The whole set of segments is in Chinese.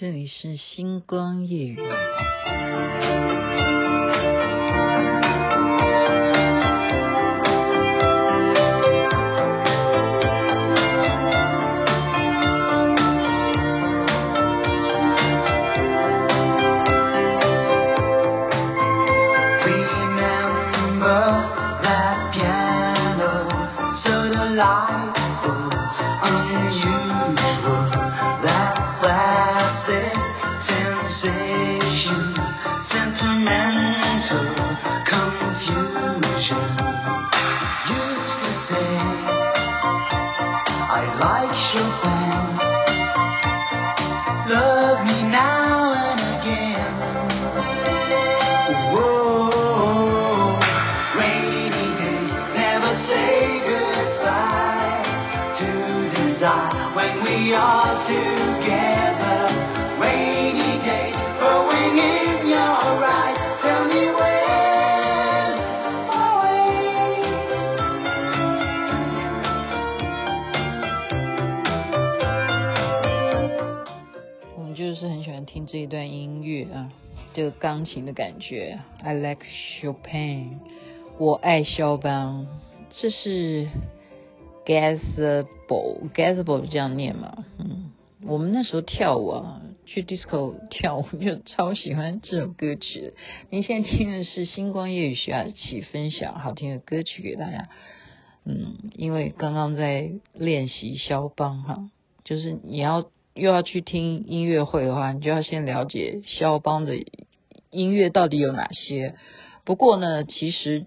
这里是星光夜雨。这一段音乐啊，这个钢琴的感觉，I like Chopin，我爱肖邦。这是 Gazebo，Gazebo 这样念嘛？嗯，我们那时候跳舞啊，去 disco 跳舞就超喜欢这首歌曲。您现在听的是星光夜雨徐雅琪分享好听的歌曲给大家。嗯，因为刚刚在练习肖邦哈，就是你要。又要去听音乐会的话，你就要先了解肖邦的音乐到底有哪些。不过呢，其实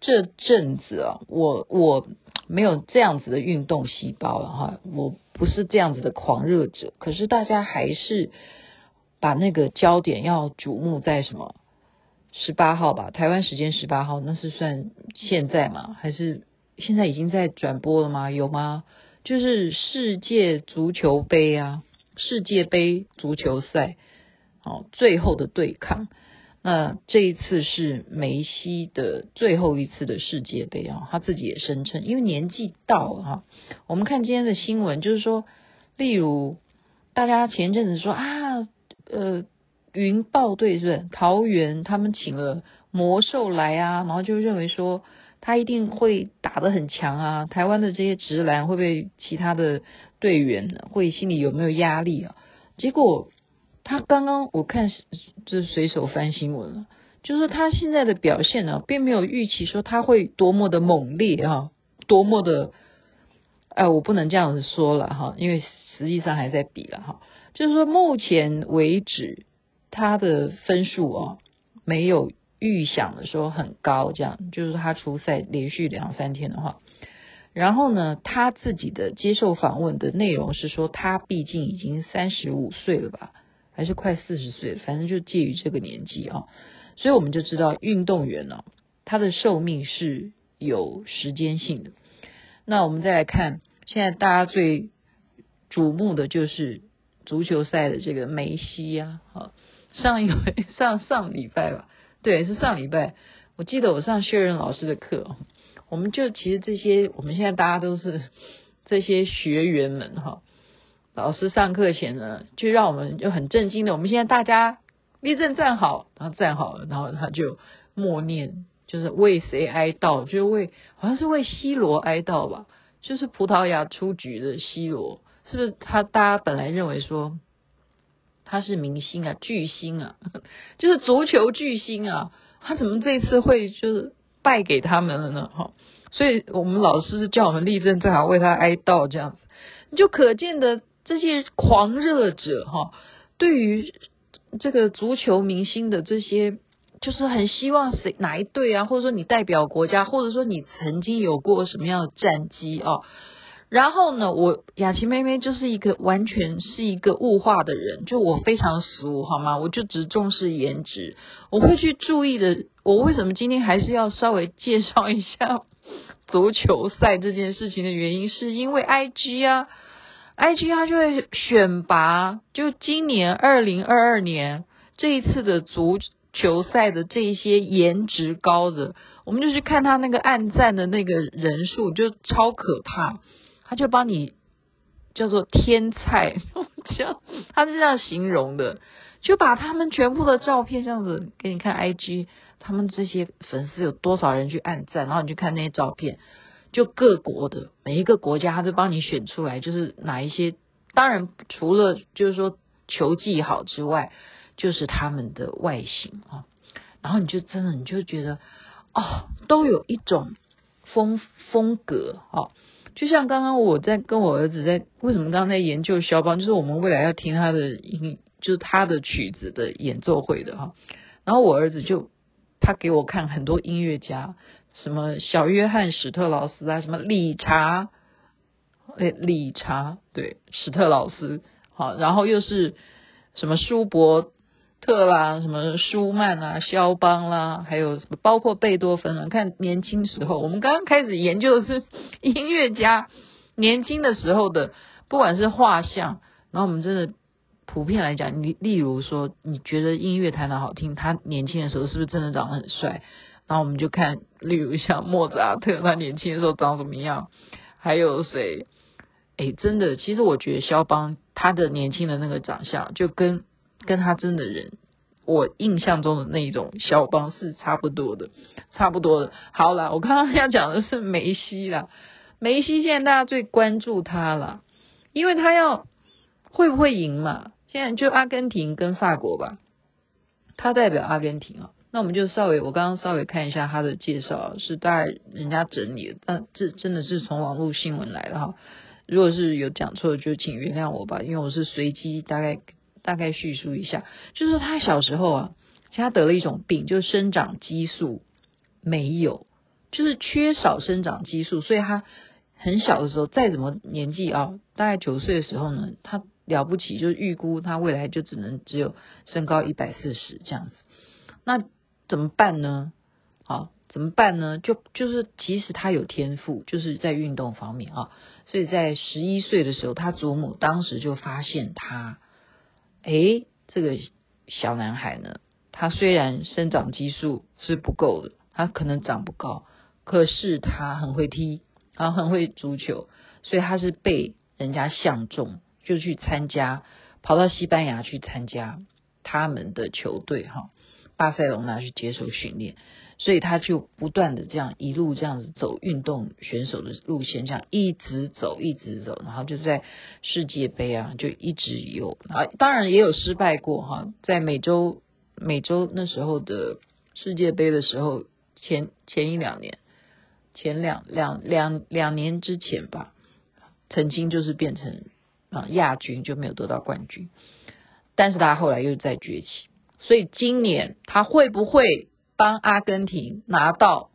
这阵子啊，我我没有这样子的运动细胞了哈，我不是这样子的狂热者。可是大家还是把那个焦点要瞩目在什么？十八号吧，台湾时间十八号，那是算现在吗？还是现在已经在转播了吗？有吗？就是世界足球杯啊，世界杯足球赛，哦，最后的对抗。那这一次是梅西的最后一次的世界杯啊，他自己也声称，因为年纪到了哈。我们看今天的新闻，就是说，例如大家前一阵子说啊，呃，云豹队是不是桃园他们请了魔兽来啊，然后就认为说。他一定会打得很强啊！台湾的这些直男会不会其他的队员会心里有没有压力啊？结果他刚刚我看就是随手翻新闻了，就是说他现在的表现呢，并没有预期说他会多么的猛烈啊，多么的哎，我不能这样子说了哈，因为实际上还在比了哈。就是说目前为止他的分数啊没有。预想的说很高，这样就是他出赛连续两三天的话，然后呢，他自己的接受访问的内容是说，他毕竟已经三十五岁了吧，还是快四十岁，反正就介于这个年纪啊，所以我们就知道运动员呢，他的寿命是有时间性的。那我们再来看，现在大家最瞩目的就是足球赛的这个梅西呀，啊，上一回上上礼拜吧。对，是上礼拜，我记得我上薛仁老师的课，我们就其实这些，我们现在大家都是这些学员们哈。老师上课前呢，就让我们就很震惊的，我们现在大家立正站好，然后站好了，然后他就默念，就是为谁哀悼，就是为好像是为 C 罗哀悼吧，就是葡萄牙出局的 C 罗，是不是他？大家本来认为说。他是明星啊，巨星啊，就是足球巨星啊，他怎么这次会就是败给他们了呢？哈，所以我们老师叫我们立正站好，为他哀悼这样子，你就可见的这些狂热者哈，对于这个足球明星的这些，就是很希望谁哪一队啊，或者说你代表国家，或者说你曾经有过什么样的战绩啊。然后呢，我雅琪妹妹就是一个完全是一个物化的人，就我非常俗，好吗？我就只重视颜值，我会去注意的。我为什么今天还是要稍微介绍一下足球赛这件事情的原因，是因为 IG 啊，IG 它就会选拔，就今年二零二二年这一次的足球赛的这一些颜值高的，我们就去看他那个按赞的那个人数，就超可怕。他就帮你叫做天菜，这样，他是这样形容的，就把他们全部的照片这样子给你看，IG，他们这些粉丝有多少人去按赞，然后你去看那些照片，就各国的每一个国家，他就帮你选出来，就是哪一些，当然除了就是说球技好之外，就是他们的外形啊，然后你就真的你就觉得哦，都有一种风风格啊。就像刚刚我在跟我儿子在为什么刚刚在研究肖邦，就是我们未来要听他的音，就是他的曲子的演奏会的哈。然后我儿子就他给我看很多音乐家，什么小约翰史特劳斯啊，什么理查，诶，理查对史特劳斯，好，然后又是什么舒伯特啦，什么舒曼啊，肖邦啦，还有什么包括贝多芬啊。看年轻时候，我们刚刚开始研究的是音乐家年轻的时候的，不管是画像，然后我们真的普遍来讲，你例如说，你觉得音乐弹得好听，他年轻的时候是不是真的长得很帅？然后我们就看，例如像莫扎特，他年轻的时候长什么样？还有谁？哎，真的，其实我觉得肖邦他的年轻的那个长相，就跟。跟他真的人，我印象中的那一种肖邦是差不多的，差不多的。好了，我刚刚要讲的是梅西啦，梅西现在大家最关注他了，因为他要会不会赢嘛？现在就阿根廷跟法国吧，他代表阿根廷啊。那我们就稍微，我刚刚稍微看一下他的介绍，是大概人家整理的，但这真的是从网络新闻来的哈。如果是有讲错，就请原谅我吧，因为我是随机大概。大概叙述一下，就是他小时候啊，他得了一种病，就是生长激素没有，就是缺少生长激素，所以他很小的时候，再怎么年纪啊，大概九岁的时候呢，他了不起，就是预估他未来就只能只有身高一百四十这样子。那怎么办呢？好，怎么办呢？就就是其实他有天赋，就是在运动方面啊，所以在十一岁的时候，他祖母当时就发现他。诶，这个小男孩呢，他虽然生长激素是不够的，他可能长不高，可是他很会踢，啊，很会足球，所以他是被人家相中，就去参加，跑到西班牙去参加他们的球队，哈，巴塞隆纳去接受训练。所以他就不断的这样一路这样子走运动选手的路线，这样一直走一直走，然后就在世界杯啊，就一直有啊，当然也有失败过哈，在美洲美洲那时候的世界杯的时候，前前一两年，前两两两两年之前吧，曾经就是变成啊亚军，就没有得到冠军，但是他后来又再崛起，所以今年他会不会？帮阿根廷拿到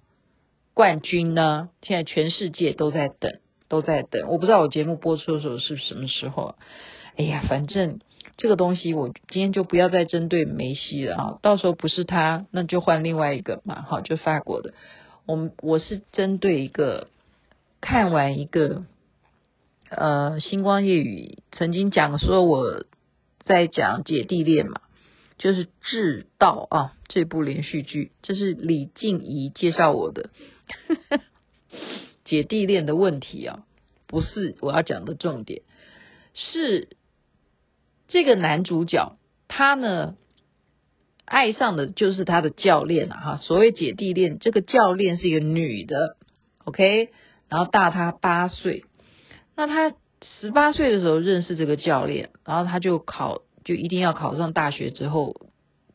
冠军呢？现在全世界都在等，都在等。我不知道我节目播出的时候是什么时候。哎呀，反正这个东西，我今天就不要再针对梅西了啊。到时候不是他，那就换另外一个嘛。好，就法国的。我们我是针对一个看完一个呃星光夜雨曾经讲说我在讲姐弟恋嘛。就是《智道》啊，这部连续剧，这是李静怡介绍我的 姐弟恋的问题啊，不是我要讲的重点，是这个男主角他呢爱上的就是他的教练啊，哈，所谓姐弟恋，这个教练是一个女的，OK，然后大他八岁，那他十八岁的时候认识这个教练，然后他就考。就一定要考上大学之后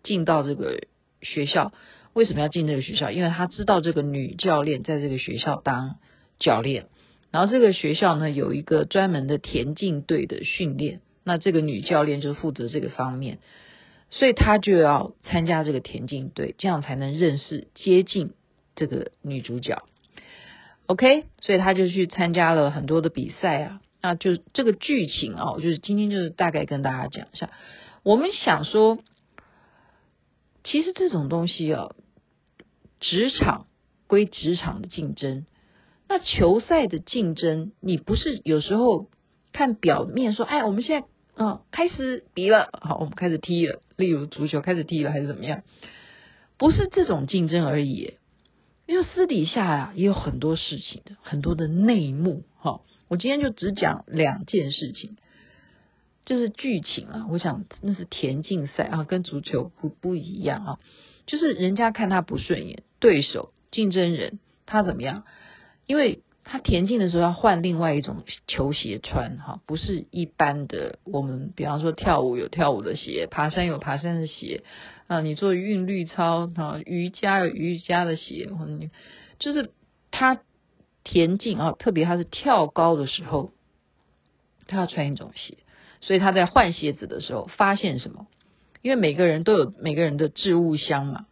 进到这个学校。为什么要进这个学校？因为他知道这个女教练在这个学校当教练，然后这个学校呢有一个专门的田径队的训练，那这个女教练就负责这个方面，所以他就要参加这个田径队，这样才能认识接近这个女主角。OK，所以他就去参加了很多的比赛啊。那就这个剧情啊，就是今天就是大概跟大家讲一下。我们想说，其实这种东西啊，职场归职场的竞争，那球赛的竞争，你不是有时候看表面说，哎，我们现在嗯开始比了，好，我们开始踢了，例如足球开始踢了还是怎么样？不是这种竞争而已，因为私底下啊也有很多事情的，很多的内幕哈。我今天就只讲两件事情。就是剧情啊，我想那是田径赛啊，跟足球不不一样啊，就是人家看他不顺眼，对手竞争人他怎么样？因为他田径的时候要换另外一种球鞋穿哈，不是一般的。我们比方说跳舞有跳舞的鞋，爬山有爬山的鞋啊，你做韵律操啊，瑜伽有瑜伽的鞋，就是他田径啊，特别他是跳高的时候，他要穿一种鞋。所以他在换鞋子的时候发现什么？因为每个人都有每个人的置物箱嘛。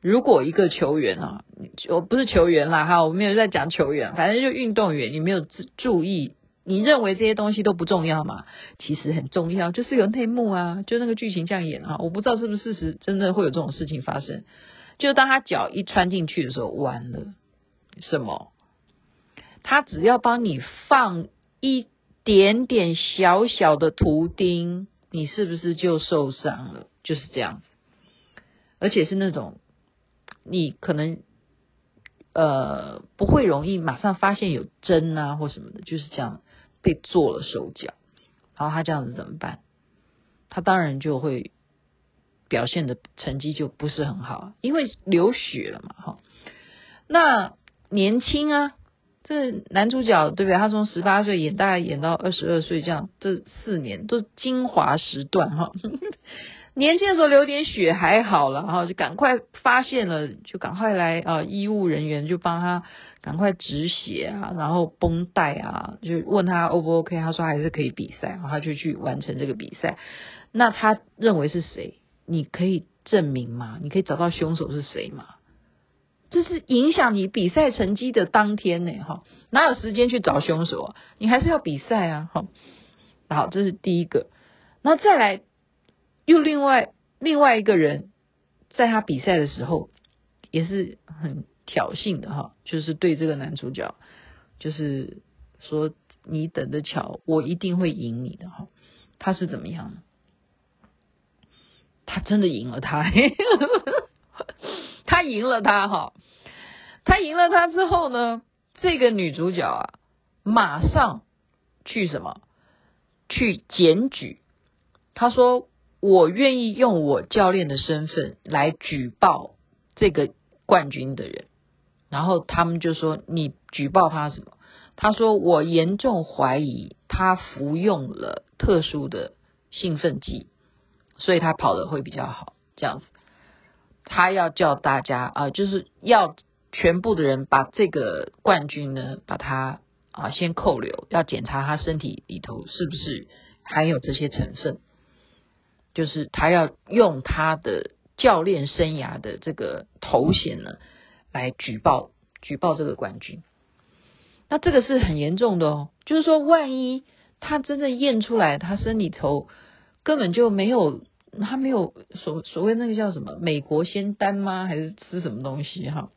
如果一个球员啊，我不是球员啦哈，我没有在讲球员，反正就运动员，你没有注意，你认为这些东西都不重要嘛？其实很重要，就是有内幕啊，就那个剧情这样演啊，我不知道是不是事实，真的会有这种事情发生。就当他脚一穿进去的时候，完了，什么？他只要帮你放一。点点小小的图钉，你是不是就受伤了？就是这样子，而且是那种你可能呃不会容易马上发现有针啊或什么的，就是这样被做了手脚，然后他这样子怎么办？他当然就会表现的成绩就不是很好，因为流血了嘛，哈。那年轻啊。这男主角对不对？他从十八岁演，大概演到二十二岁，这样这四年都精华时段哈。年轻的时候流点血还好了哈，就赶快发现了，就赶快来啊，医务人员就帮他赶快止血啊，然后绷带啊，就问他 O 不 OK，他说还是可以比赛，然后他就去完成这个比赛。那他认为是谁？你可以证明吗？你可以找到凶手是谁吗？这是影响你比赛成绩的当天呢，哈，哪有时间去找凶手啊？你还是要比赛啊，哈。好，这是第一个。那再来，又另外另外一个人，在他比赛的时候也是很挑衅的，哈，就是对这个男主角，就是说你等着瞧，我一定会赢你的，哈。他是怎么样？他真的赢了他，他赢了他，哈。他赢了他之后呢，这个女主角啊，马上去什么？去检举。她说：“我愿意用我教练的身份来举报这个冠军的人。”然后他们就说：“你举报他什么？”他说：“我严重怀疑他服用了特殊的兴奋剂，所以他跑的会比较好。”这样子，他要叫大家啊、就是要。全部的人把这个冠军呢，把他啊先扣留，要检查他身体里头是不是含有这些成分，就是他要用他的教练生涯的这个头衔呢来举报举报这个冠军。那这个是很严重的哦，就是说万一他真正验出来，他身里头根本就没有，他没有所所谓那个叫什么美国仙丹吗？还是吃什么东西哈？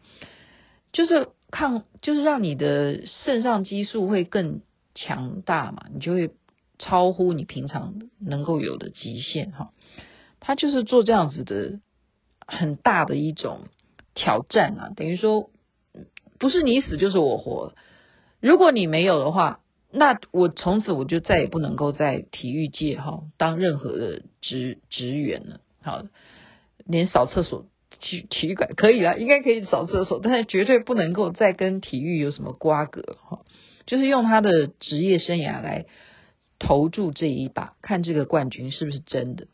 就是抗，就是让你的肾上激素会更强大嘛，你就会超乎你平常能够有的极限哈。他就是做这样子的很大的一种挑战啊，等于说不是你死就是我活。如果你没有的话，那我从此我就再也不能够在体育界哈当任何的职职员了。好，连扫厕所。体体育馆可以了，应该可以扫厕所，但是绝对不能够再跟体育有什么瓜葛哈。就是用他的职业生涯来投注这一把，看这个冠军是不是真的。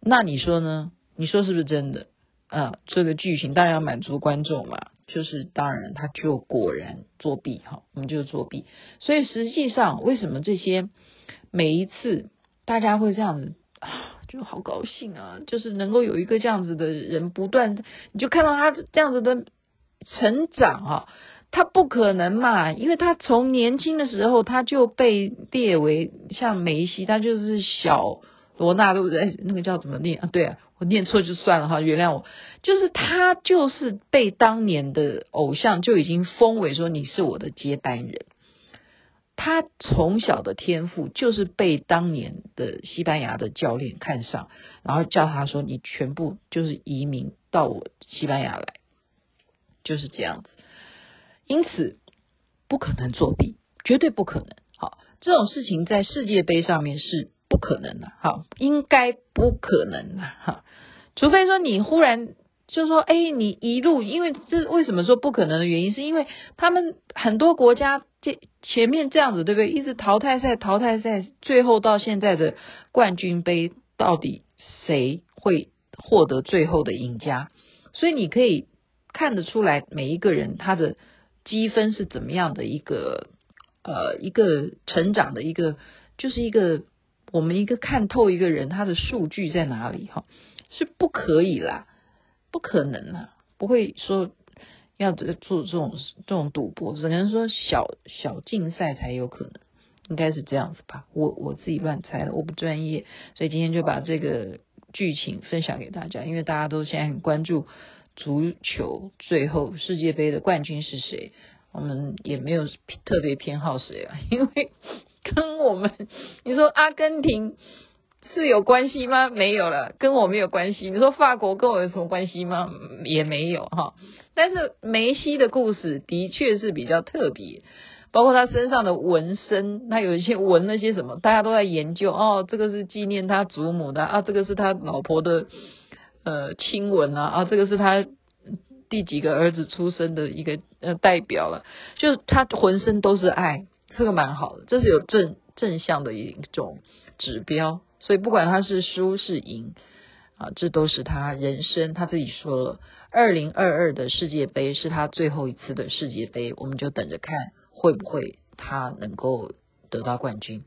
那你说呢？你说是不是真的？啊，这个剧情当然要满足观众嘛。就是当然，他就果然作弊哈，我们就作弊。所以实际上，为什么这些每一次大家会这样子？就好高兴啊！就是能够有一个这样子的人不断，你就看到他这样子的成长啊，他不可能嘛，因为他从年轻的时候他就被列为像梅西，他就是小罗纳对不对？那个叫怎么念啊？对啊，我念错就算了哈，原谅我。就是他就是被当年的偶像就已经封为说，你是我的接班人。他从小的天赋就是被当年的西班牙的教练看上，然后叫他说：“你全部就是移民到我西班牙来，就是这样子。”因此不可能作弊，绝对不可能。好，这种事情在世界杯上面是不可能的，哈，应该不可能的，哈，除非说你忽然就说，哎，你一路，因为这为什么说不可能的原因，是因为他们很多国家这前面这样子，对不对？一直淘汰赛，淘汰赛，最后到现在的冠军杯，到底谁会获得最后的赢家？所以你可以看得出来，每一个人他的积分是怎么样的一个呃一个成长的一个，就是一个我们一个看透一个人他的数据在哪里哈，是不可以啦，不可能啦，不会说要做做这种这种赌博，只能说小小竞赛才有可能，应该是这样子吧，我我自己乱猜的，我不专业，所以今天就把这个。剧情分享给大家，因为大家都现在很关注足球最后世界杯的冠军是谁，我们也没有特别偏好谁啊，因为跟我们你说阿根廷是有关系吗？没有了，跟我没有关系。你说法国跟我有什么关系吗？也没有哈。但是梅西的故事的确是比较特别。包括他身上的纹身，他有一些纹了些什么，大家都在研究。哦，这个是纪念他祖母的啊，这个是他老婆的呃亲吻啊，啊，这个是他第几个儿子出生的一个呃代表了。就他浑身都是爱，这个蛮好的，这是有正正向的一种指标。所以不管他是输是赢啊，这都是他人生。他自己说了，二零二二的世界杯是他最后一次的世界杯，我们就等着看。会不会他能够得到冠军？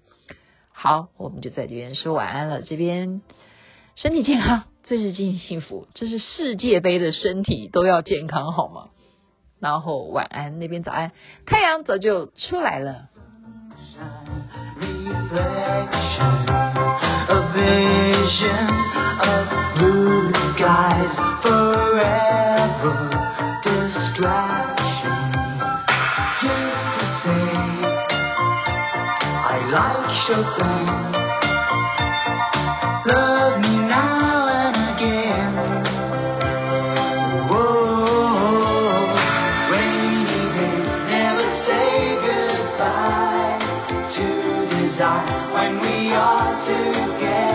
好，我们就在这边说晚安了。这边身体健康，最是尽幸福。这是世界杯的身体都要健康，好吗？然后晚安，那边早安，太阳早就出来了。a vision of blue skies forever. Distraction, just to say, I like Chopin. when we are together.